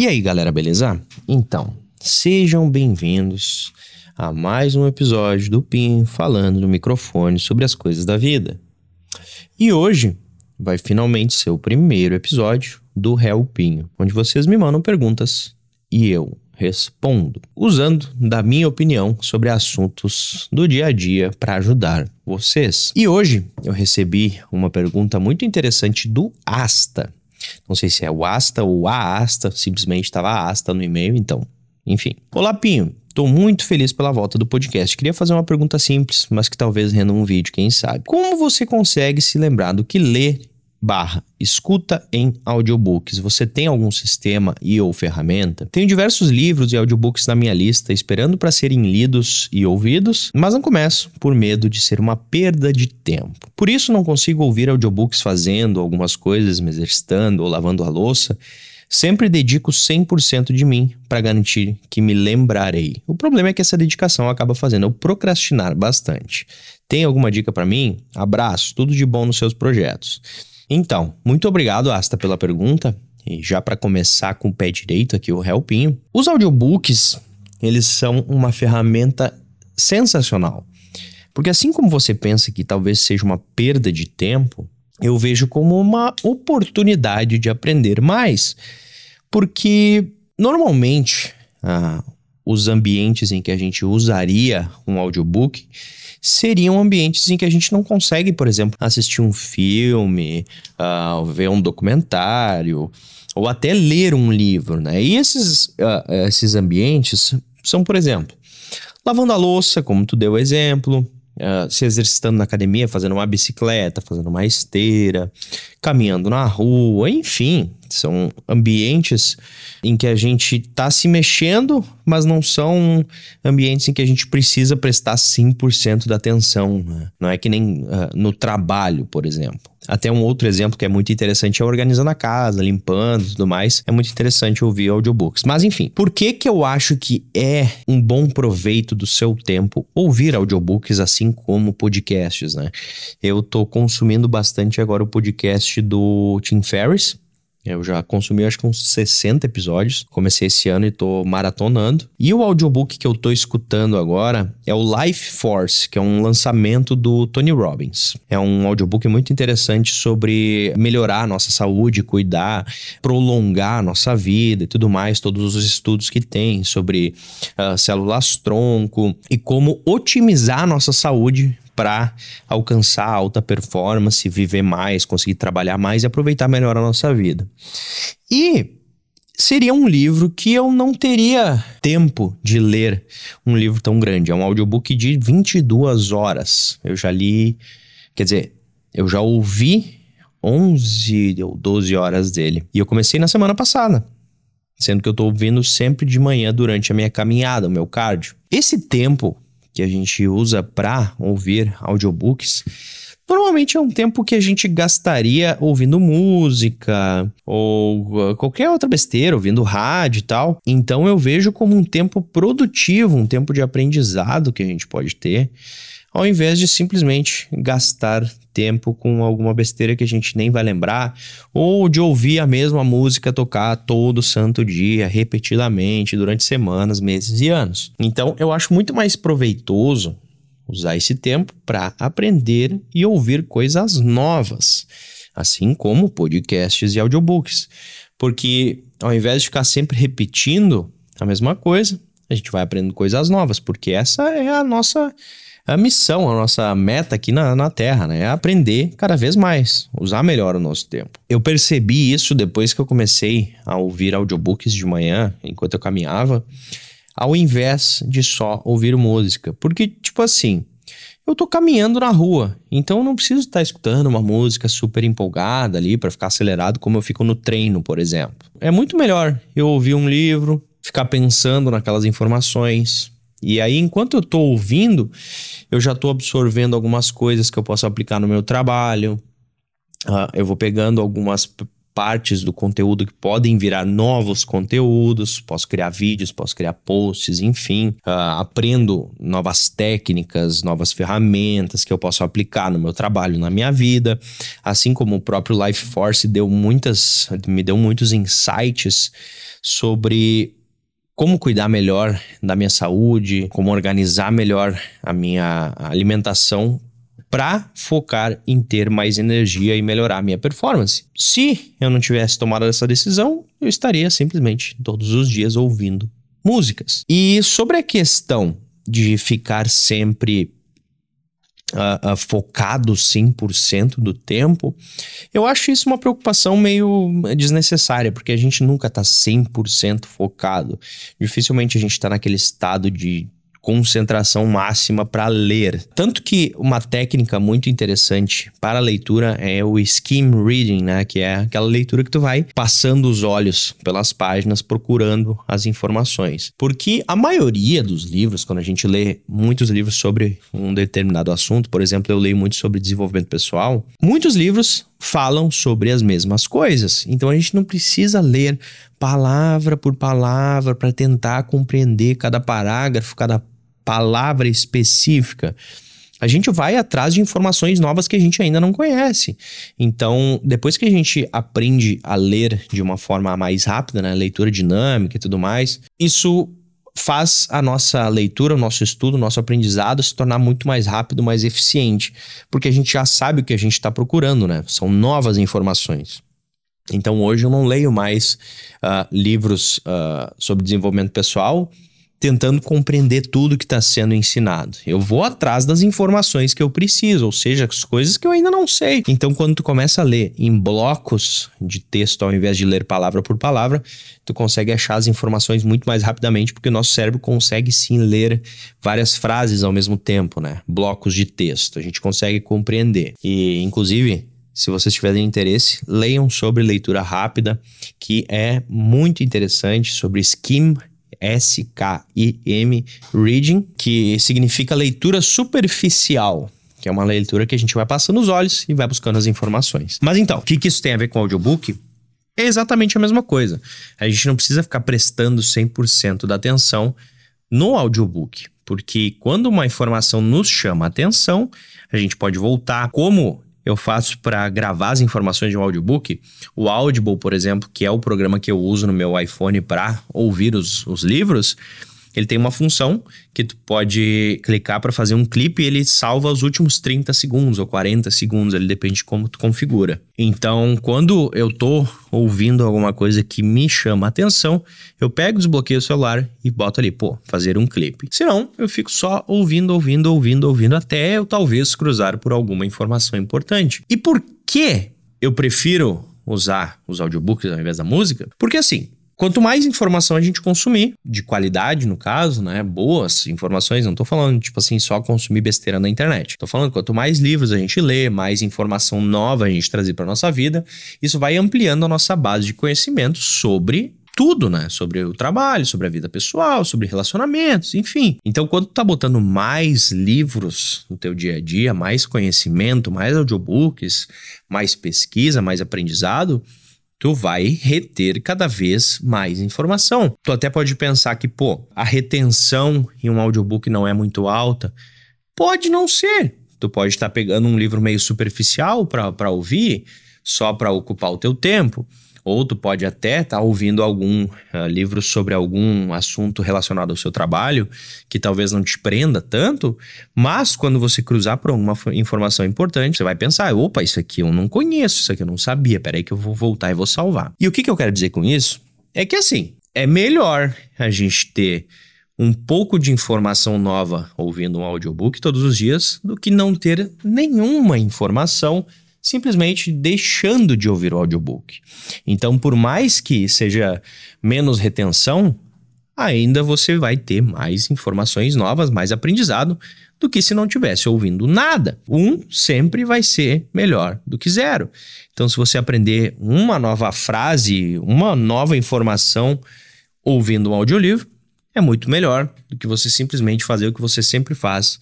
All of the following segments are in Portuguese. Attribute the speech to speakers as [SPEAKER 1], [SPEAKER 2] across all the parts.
[SPEAKER 1] E aí, galera, beleza? Então, sejam bem-vindos a mais um episódio do PIN falando no microfone sobre as coisas da vida. E hoje vai finalmente ser o primeiro episódio do Réu Pinho, onde vocês me mandam perguntas e eu respondo, usando da minha opinião sobre assuntos do dia a dia para ajudar vocês. E hoje eu recebi uma pergunta muito interessante do Asta. Não sei se é o Asta ou a Asta, simplesmente estava Asta no e-mail, então, enfim. Olá, Pinho. Estou muito feliz pela volta do podcast. Queria fazer uma pergunta simples, mas que talvez renda um vídeo, quem sabe. Como você consegue se lembrar do que lê barra escuta em audiobooks. Você tem algum sistema e ou ferramenta? Tenho diversos livros e audiobooks na minha lista esperando para serem lidos e ouvidos, mas não começo por medo de ser uma perda de tempo. Por isso não consigo ouvir audiobooks fazendo algumas coisas, me exercitando ou lavando a louça. Sempre dedico 100% de mim para garantir que me lembrarei. O problema é que essa dedicação acaba fazendo eu procrastinar bastante. Tem alguma dica para mim? Abraço, tudo de bom nos seus projetos. Então, muito obrigado, Asta, pela pergunta. E já para começar com o pé direito aqui, o Helpinho. Os audiobooks, eles são uma ferramenta sensacional. Porque assim como você pensa que talvez seja uma perda de tempo, eu vejo como uma oportunidade de aprender mais. Porque normalmente ah, os ambientes em que a gente usaria um audiobook seriam ambientes em que a gente não consegue, por exemplo, assistir um filme, uh, ver um documentário ou até ler um livro, né? E esses, uh, esses ambientes são, por exemplo, lavando a louça, como tu deu exemplo, uh, se exercitando na academia, fazendo uma bicicleta, fazendo uma esteira, caminhando na rua, enfim, são ambientes em que a gente está se mexendo, mas não são ambientes em que a gente precisa prestar 100% da atenção. Né? Não é que nem uh, no trabalho, por exemplo. Até um outro exemplo que é muito interessante é organizando a casa, limpando e tudo mais. É muito interessante ouvir audiobooks. Mas enfim, por que que eu acho que é um bom proveito do seu tempo ouvir audiobooks assim como podcasts, né? Eu tô consumindo bastante agora o podcast do Tim Ferriss, eu já consumi acho que uns 60 episódios. Comecei esse ano e tô maratonando. E o audiobook que eu tô escutando agora é o Life Force, que é um lançamento do Tony Robbins. É um audiobook muito interessante sobre melhorar a nossa saúde, cuidar, prolongar a nossa vida e tudo mais, todos os estudos que tem sobre uh, células tronco e como otimizar a nossa saúde para alcançar alta performance, viver mais, conseguir trabalhar mais e aproveitar melhor a nossa vida. E seria um livro que eu não teria tempo de ler um livro tão grande. É um audiobook de 22 horas. Eu já li, quer dizer, eu já ouvi 11 ou 12 horas dele. E eu comecei na semana passada. Sendo que eu tô ouvindo sempre de manhã durante a minha caminhada, o meu cardio. Esse tempo que a gente usa para ouvir audiobooks, normalmente é um tempo que a gente gastaria ouvindo música ou uh, qualquer outra besteira, ouvindo rádio e tal. Então eu vejo como um tempo produtivo, um tempo de aprendizado que a gente pode ter ao invés de simplesmente gastar tempo com alguma besteira que a gente nem vai lembrar, ou de ouvir a mesma música tocar todo santo dia, repetidamente, durante semanas, meses e anos. Então, eu acho muito mais proveitoso usar esse tempo para aprender e ouvir coisas novas, assim como podcasts e audiobooks. Porque ao invés de ficar sempre repetindo a mesma coisa, a gente vai aprendendo coisas novas, porque essa é a nossa a missão, a nossa meta aqui na, na Terra, né? É aprender cada vez mais, usar melhor o nosso tempo. Eu percebi isso depois que eu comecei a ouvir audiobooks de manhã, enquanto eu caminhava, ao invés de só ouvir música. Porque, tipo assim, eu tô caminhando na rua, então eu não preciso estar escutando uma música super empolgada ali para ficar acelerado como eu fico no treino, por exemplo. É muito melhor eu ouvir um livro, ficar pensando naquelas informações, e aí, enquanto eu estou ouvindo, eu já estou absorvendo algumas coisas que eu posso aplicar no meu trabalho. Uh, eu vou pegando algumas partes do conteúdo que podem virar novos conteúdos, posso criar vídeos, posso criar posts, enfim, uh, aprendo novas técnicas, novas ferramentas que eu posso aplicar no meu trabalho, na minha vida, assim como o próprio Life Force deu muitas, me deu muitos insights sobre como cuidar melhor da minha saúde, como organizar melhor a minha alimentação para focar em ter mais energia e melhorar a minha performance. Se eu não tivesse tomado essa decisão, eu estaria simplesmente todos os dias ouvindo músicas. E sobre a questão de ficar sempre uh, uh, focado 100% do tempo, eu acho isso uma preocupação meio desnecessária, porque a gente nunca está 100% focado. Dificilmente a gente está naquele estado de concentração máxima para ler. Tanto que uma técnica muito interessante para a leitura é o skim reading, né, que é aquela leitura que tu vai passando os olhos pelas páginas procurando as informações. Porque a maioria dos livros, quando a gente lê muitos livros sobre um determinado assunto, por exemplo, eu leio muito sobre desenvolvimento pessoal, muitos livros falam sobre as mesmas coisas. Então a gente não precisa ler palavra por palavra para tentar compreender cada parágrafo, cada palavra específica. A gente vai atrás de informações novas que a gente ainda não conhece. Então, depois que a gente aprende a ler de uma forma mais rápida, né, leitura dinâmica e tudo mais, isso faz a nossa leitura, o nosso estudo, o nosso aprendizado se tornar muito mais rápido, mais eficiente, porque a gente já sabe o que a gente está procurando, né? São novas informações. Então hoje eu não leio mais uh, livros uh, sobre desenvolvimento pessoal tentando compreender tudo que está sendo ensinado. Eu vou atrás das informações que eu preciso, ou seja, as coisas que eu ainda não sei. Então, quando tu começa a ler em blocos de texto ao invés de ler palavra por palavra, tu consegue achar as informações muito mais rapidamente, porque o nosso cérebro consegue sim ler várias frases ao mesmo tempo, né? Blocos de texto. A gente consegue compreender. E, inclusive, se vocês tiverem interesse, leiam sobre leitura rápida, que é muito interessante, sobre skim S-K-I-M Reading, que significa leitura superficial. Que é uma leitura que a gente vai passando os olhos e vai buscando as informações. Mas então, o que, que isso tem a ver com o audiobook? É exatamente a mesma coisa. A gente não precisa ficar prestando 100% da atenção no audiobook, porque quando uma informação nos chama a atenção, a gente pode voltar. Como eu faço para gravar as informações de um audiobook. O Audible, por exemplo, que é o programa que eu uso no meu iPhone para ouvir os, os livros, ele tem uma função que tu pode clicar para fazer um clipe e ele salva os últimos 30 segundos ou 40 segundos, ele depende de como tu configura. Então, quando eu tô ouvindo alguma coisa que me chama a atenção, eu pego, desbloqueio o celular e boto ali, pô, fazer um clipe. Senão, eu fico só ouvindo, ouvindo, ouvindo, ouvindo até eu talvez cruzar por alguma informação importante. E por que eu prefiro usar os audiobooks ao invés da música? Porque assim, Quanto mais informação a gente consumir, de qualidade no caso, né? Boas informações, não tô falando, tipo assim, só consumir besteira na internet. Tô falando quanto mais livros a gente lê, mais informação nova a gente trazer para nossa vida, isso vai ampliando a nossa base de conhecimento sobre tudo, né? Sobre o trabalho, sobre a vida pessoal, sobre relacionamentos, enfim. Então, quando tu tá botando mais livros no teu dia a dia, mais conhecimento, mais audiobooks, mais pesquisa, mais aprendizado, tu vai reter cada vez mais informação. Tu até pode pensar que, pô, a retenção em um audiobook não é muito alta. Pode não ser. Tu pode estar pegando um livro meio superficial para ouvir, só para ocupar o teu tempo. Ou tu pode até estar tá ouvindo algum uh, livro sobre algum assunto relacionado ao seu trabalho, que talvez não te prenda tanto, mas quando você cruzar por alguma informação importante, você vai pensar: opa, isso aqui eu não conheço, isso aqui eu não sabia, peraí que eu vou voltar e vou salvar. E o que, que eu quero dizer com isso? É que assim, é melhor a gente ter um pouco de informação nova ouvindo um audiobook todos os dias do que não ter nenhuma informação simplesmente deixando de ouvir o audiobook. Então, por mais que seja menos retenção, ainda você vai ter mais informações novas, mais aprendizado do que se não tivesse ouvindo nada. Um sempre vai ser melhor do que zero. Então, se você aprender uma nova frase, uma nova informação ouvindo um audiolivro, é muito melhor do que você simplesmente fazer o que você sempre faz,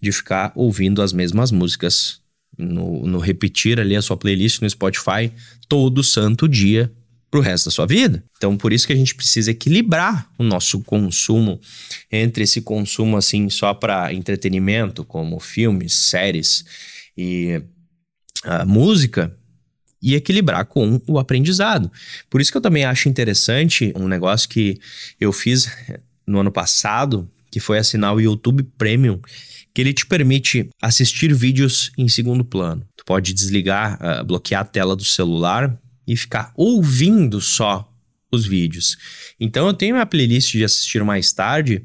[SPEAKER 1] de ficar ouvindo as mesmas músicas no, no repetir ali a sua playlist no Spotify todo santo dia para o resto da sua vida. Então, por isso que a gente precisa equilibrar o nosso consumo entre esse consumo assim só para entretenimento, como filmes, séries e uh, música, e equilibrar com o aprendizado. Por isso que eu também acho interessante um negócio que eu fiz no ano passado, que foi assinar o YouTube Premium, que ele te permite assistir vídeos em segundo plano. Tu pode desligar, uh, bloquear a tela do celular e ficar ouvindo só os vídeos. Então eu tenho minha playlist de assistir mais tarde,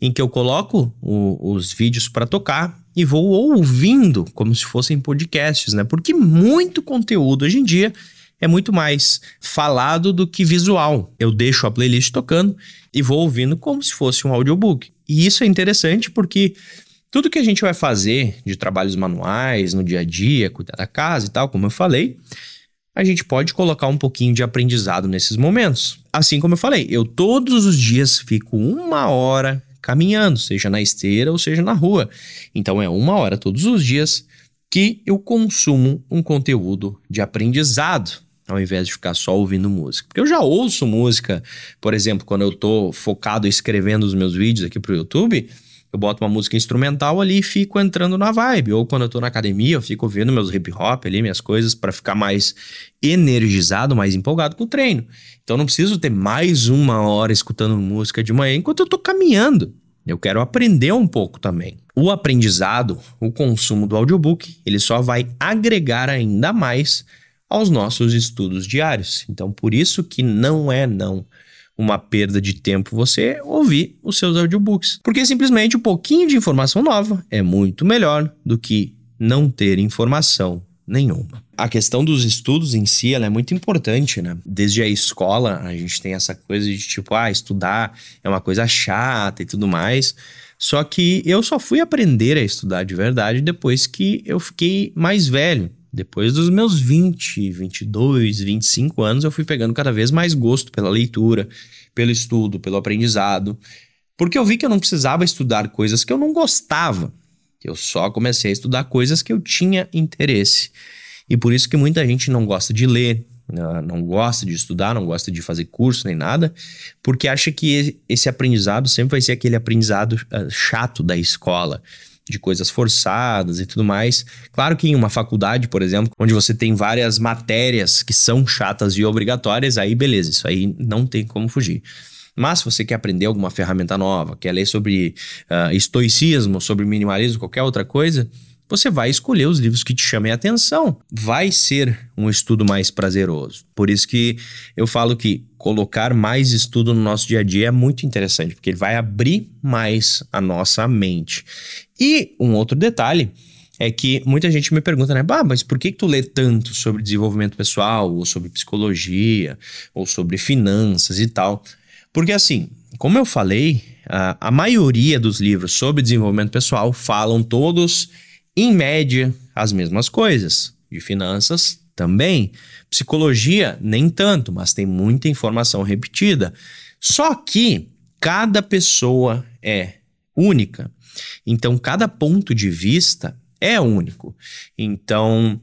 [SPEAKER 1] em que eu coloco o, os vídeos para tocar e vou ouvindo como se fossem podcasts, né? Porque muito conteúdo hoje em dia é muito mais falado do que visual. Eu deixo a playlist tocando e vou ouvindo como se fosse um audiobook. E isso é interessante porque tudo que a gente vai fazer de trabalhos manuais no dia a dia, cuidar da casa e tal, como eu falei, a gente pode colocar um pouquinho de aprendizado nesses momentos. Assim como eu falei, eu todos os dias fico uma hora caminhando, seja na esteira ou seja na rua. Então é uma hora todos os dias que eu consumo um conteúdo de aprendizado, ao invés de ficar só ouvindo música. Porque eu já ouço música, por exemplo, quando eu estou focado escrevendo os meus vídeos aqui para o YouTube eu boto uma música instrumental ali e fico entrando na vibe. Ou quando eu tô na academia, eu fico vendo meus hip hop ali, minhas coisas, para ficar mais energizado, mais empolgado com o treino. Então não preciso ter mais uma hora escutando música de manhã enquanto eu tô caminhando. Eu quero aprender um pouco também. O aprendizado, o consumo do audiobook, ele só vai agregar ainda mais aos nossos estudos diários. Então, por isso que não é não uma perda de tempo você ouvir os seus audiobooks. Porque simplesmente um pouquinho de informação nova é muito melhor do que não ter informação nenhuma. A questão dos estudos em si, ela é muito importante, né? Desde a escola, a gente tem essa coisa de tipo, ah, estudar é uma coisa chata e tudo mais. Só que eu só fui aprender a estudar de verdade depois que eu fiquei mais velho. Depois dos meus 20, 22, 25 anos, eu fui pegando cada vez mais gosto pela leitura, pelo estudo, pelo aprendizado, porque eu vi que eu não precisava estudar coisas que eu não gostava. Eu só comecei a estudar coisas que eu tinha interesse. E por isso que muita gente não gosta de ler, né, não gosta de estudar, não gosta de fazer curso nem nada, porque acha que esse aprendizado sempre vai ser aquele aprendizado ah, chato da escola de coisas forçadas e tudo mais. Claro que em uma faculdade, por exemplo, onde você tem várias matérias que são chatas e obrigatórias, aí beleza, isso aí não tem como fugir. Mas se você quer aprender alguma ferramenta nova, quer ler sobre uh, estoicismo, sobre minimalismo, qualquer outra coisa, você vai escolher os livros que te chamem a atenção. Vai ser um estudo mais prazeroso. Por isso que eu falo que colocar mais estudo no nosso dia a dia é muito interessante, porque ele vai abrir mais a nossa mente. E um outro detalhe é que muita gente me pergunta, né? Bah, mas por que, que tu lê tanto sobre desenvolvimento pessoal, ou sobre psicologia, ou sobre finanças e tal? Porque assim, como eu falei, a, a maioria dos livros sobre desenvolvimento pessoal falam todos em média, as mesmas coisas. De finanças também. Psicologia, nem tanto, mas tem muita informação repetida. Só que cada pessoa é única. Então, cada ponto de vista é único. Então,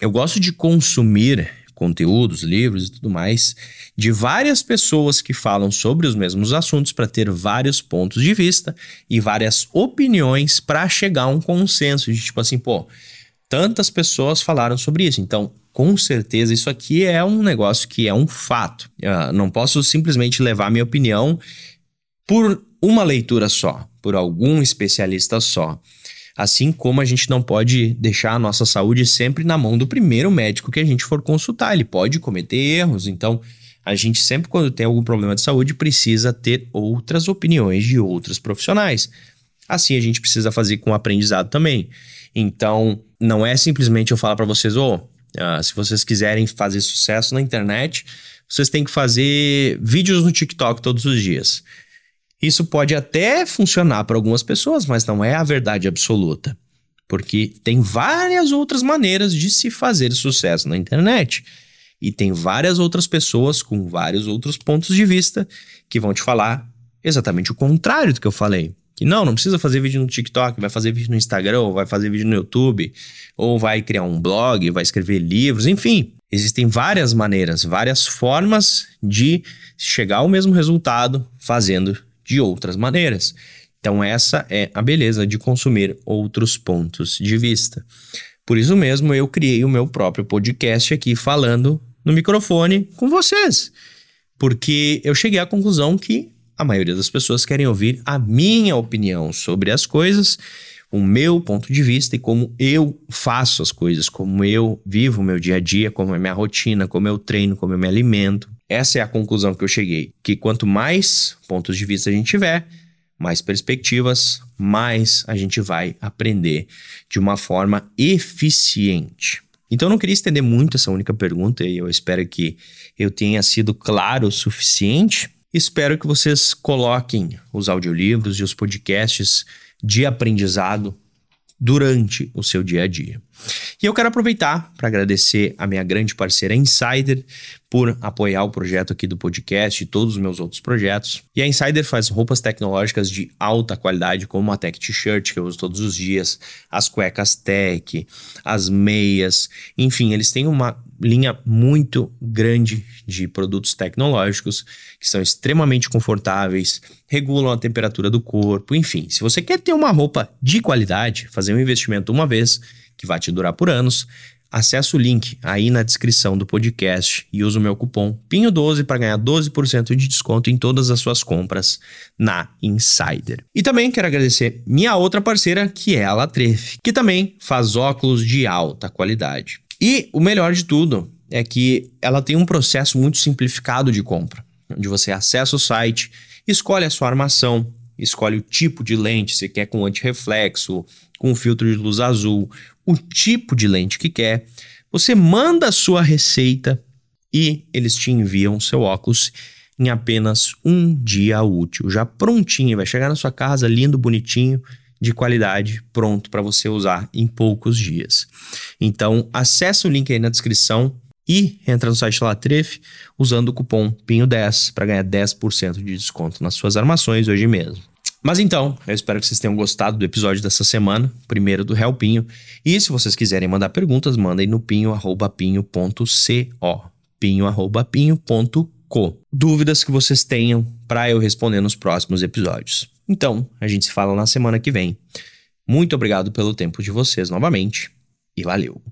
[SPEAKER 1] eu gosto de consumir conteúdos, livros e tudo mais, de várias pessoas que falam sobre os mesmos assuntos para ter vários pontos de vista e várias opiniões para chegar a um consenso de tipo assim, pô, tantas pessoas falaram sobre isso, então com certeza isso aqui é um negócio que é um fato. Eu não posso simplesmente levar minha opinião por uma leitura só, por algum especialista só. Assim como a gente não pode deixar a nossa saúde sempre na mão do primeiro médico que a gente for consultar. Ele pode cometer erros, então a gente sempre, quando tem algum problema de saúde, precisa ter outras opiniões de outros profissionais. Assim a gente precisa fazer com o aprendizado também. Então, não é simplesmente eu falar para vocês, ô, uh, se vocês quiserem fazer sucesso na internet, vocês têm que fazer vídeos no TikTok todos os dias. Isso pode até funcionar para algumas pessoas, mas não é a verdade absoluta. Porque tem várias outras maneiras de se fazer sucesso na internet. E tem várias outras pessoas com vários outros pontos de vista que vão te falar exatamente o contrário do que eu falei. Que não, não precisa fazer vídeo no TikTok, vai fazer vídeo no Instagram, ou vai fazer vídeo no YouTube, ou vai criar um blog, vai escrever livros, enfim. Existem várias maneiras, várias formas de chegar ao mesmo resultado fazendo de outras maneiras. Então, essa é a beleza de consumir outros pontos de vista. Por isso mesmo eu criei o meu próprio podcast aqui falando no microfone com vocês. Porque eu cheguei à conclusão que a maioria das pessoas querem ouvir a minha opinião sobre as coisas, o meu ponto de vista e como eu faço as coisas, como eu vivo o meu dia a dia, como é minha rotina, como eu treino, como eu me alimento. Essa é a conclusão que eu cheguei, que quanto mais pontos de vista a gente tiver, mais perspectivas, mais a gente vai aprender de uma forma eficiente. Então, eu não queria estender muito essa única pergunta e eu espero que eu tenha sido claro o suficiente. Espero que vocês coloquem os audiolivros e os podcasts de aprendizado durante o seu dia a dia. E eu quero aproveitar para agradecer a minha grande parceira Insider por apoiar o projeto aqui do podcast e todos os meus outros projetos. E a Insider faz roupas tecnológicas de alta qualidade, como a Tech T-shirt que eu uso todos os dias, as cuecas Tech, as meias, enfim, eles têm uma linha muito grande de produtos tecnológicos que são extremamente confortáveis, regulam a temperatura do corpo, enfim. Se você quer ter uma roupa de qualidade, fazer um investimento uma vez que vai te durar por anos, acesse o link aí na descrição do podcast e use o meu cupom PINHO12 para ganhar 12% de desconto em todas as suas compras na Insider. E também quero agradecer minha outra parceira, que é a Latref, que também faz óculos de alta qualidade. E o melhor de tudo é que ela tem um processo muito simplificado de compra, onde você acessa o site, escolhe a sua armação, escolhe o tipo de lente, se quer com antirreflexo, com filtro de luz azul, o tipo de lente que quer. Você manda a sua receita e eles te enviam seu óculos em apenas um dia útil, já prontinho, vai chegar na sua casa lindo, bonitinho de qualidade pronto para você usar em poucos dias. Então, acesse o link aí na descrição e entra no site Latref usando o cupom PINHO10 para ganhar 10% de desconto nas suas armações hoje mesmo. Mas então, eu espero que vocês tenham gostado do episódio dessa semana, primeiro do Real Pinho. E se vocês quiserem mandar perguntas, mandem no pinho@pinho.co, pinho@pinho.co. Dúvidas que vocês tenham para eu responder nos próximos episódios. Então, a gente se fala na semana que vem. Muito obrigado pelo tempo de vocês novamente e valeu.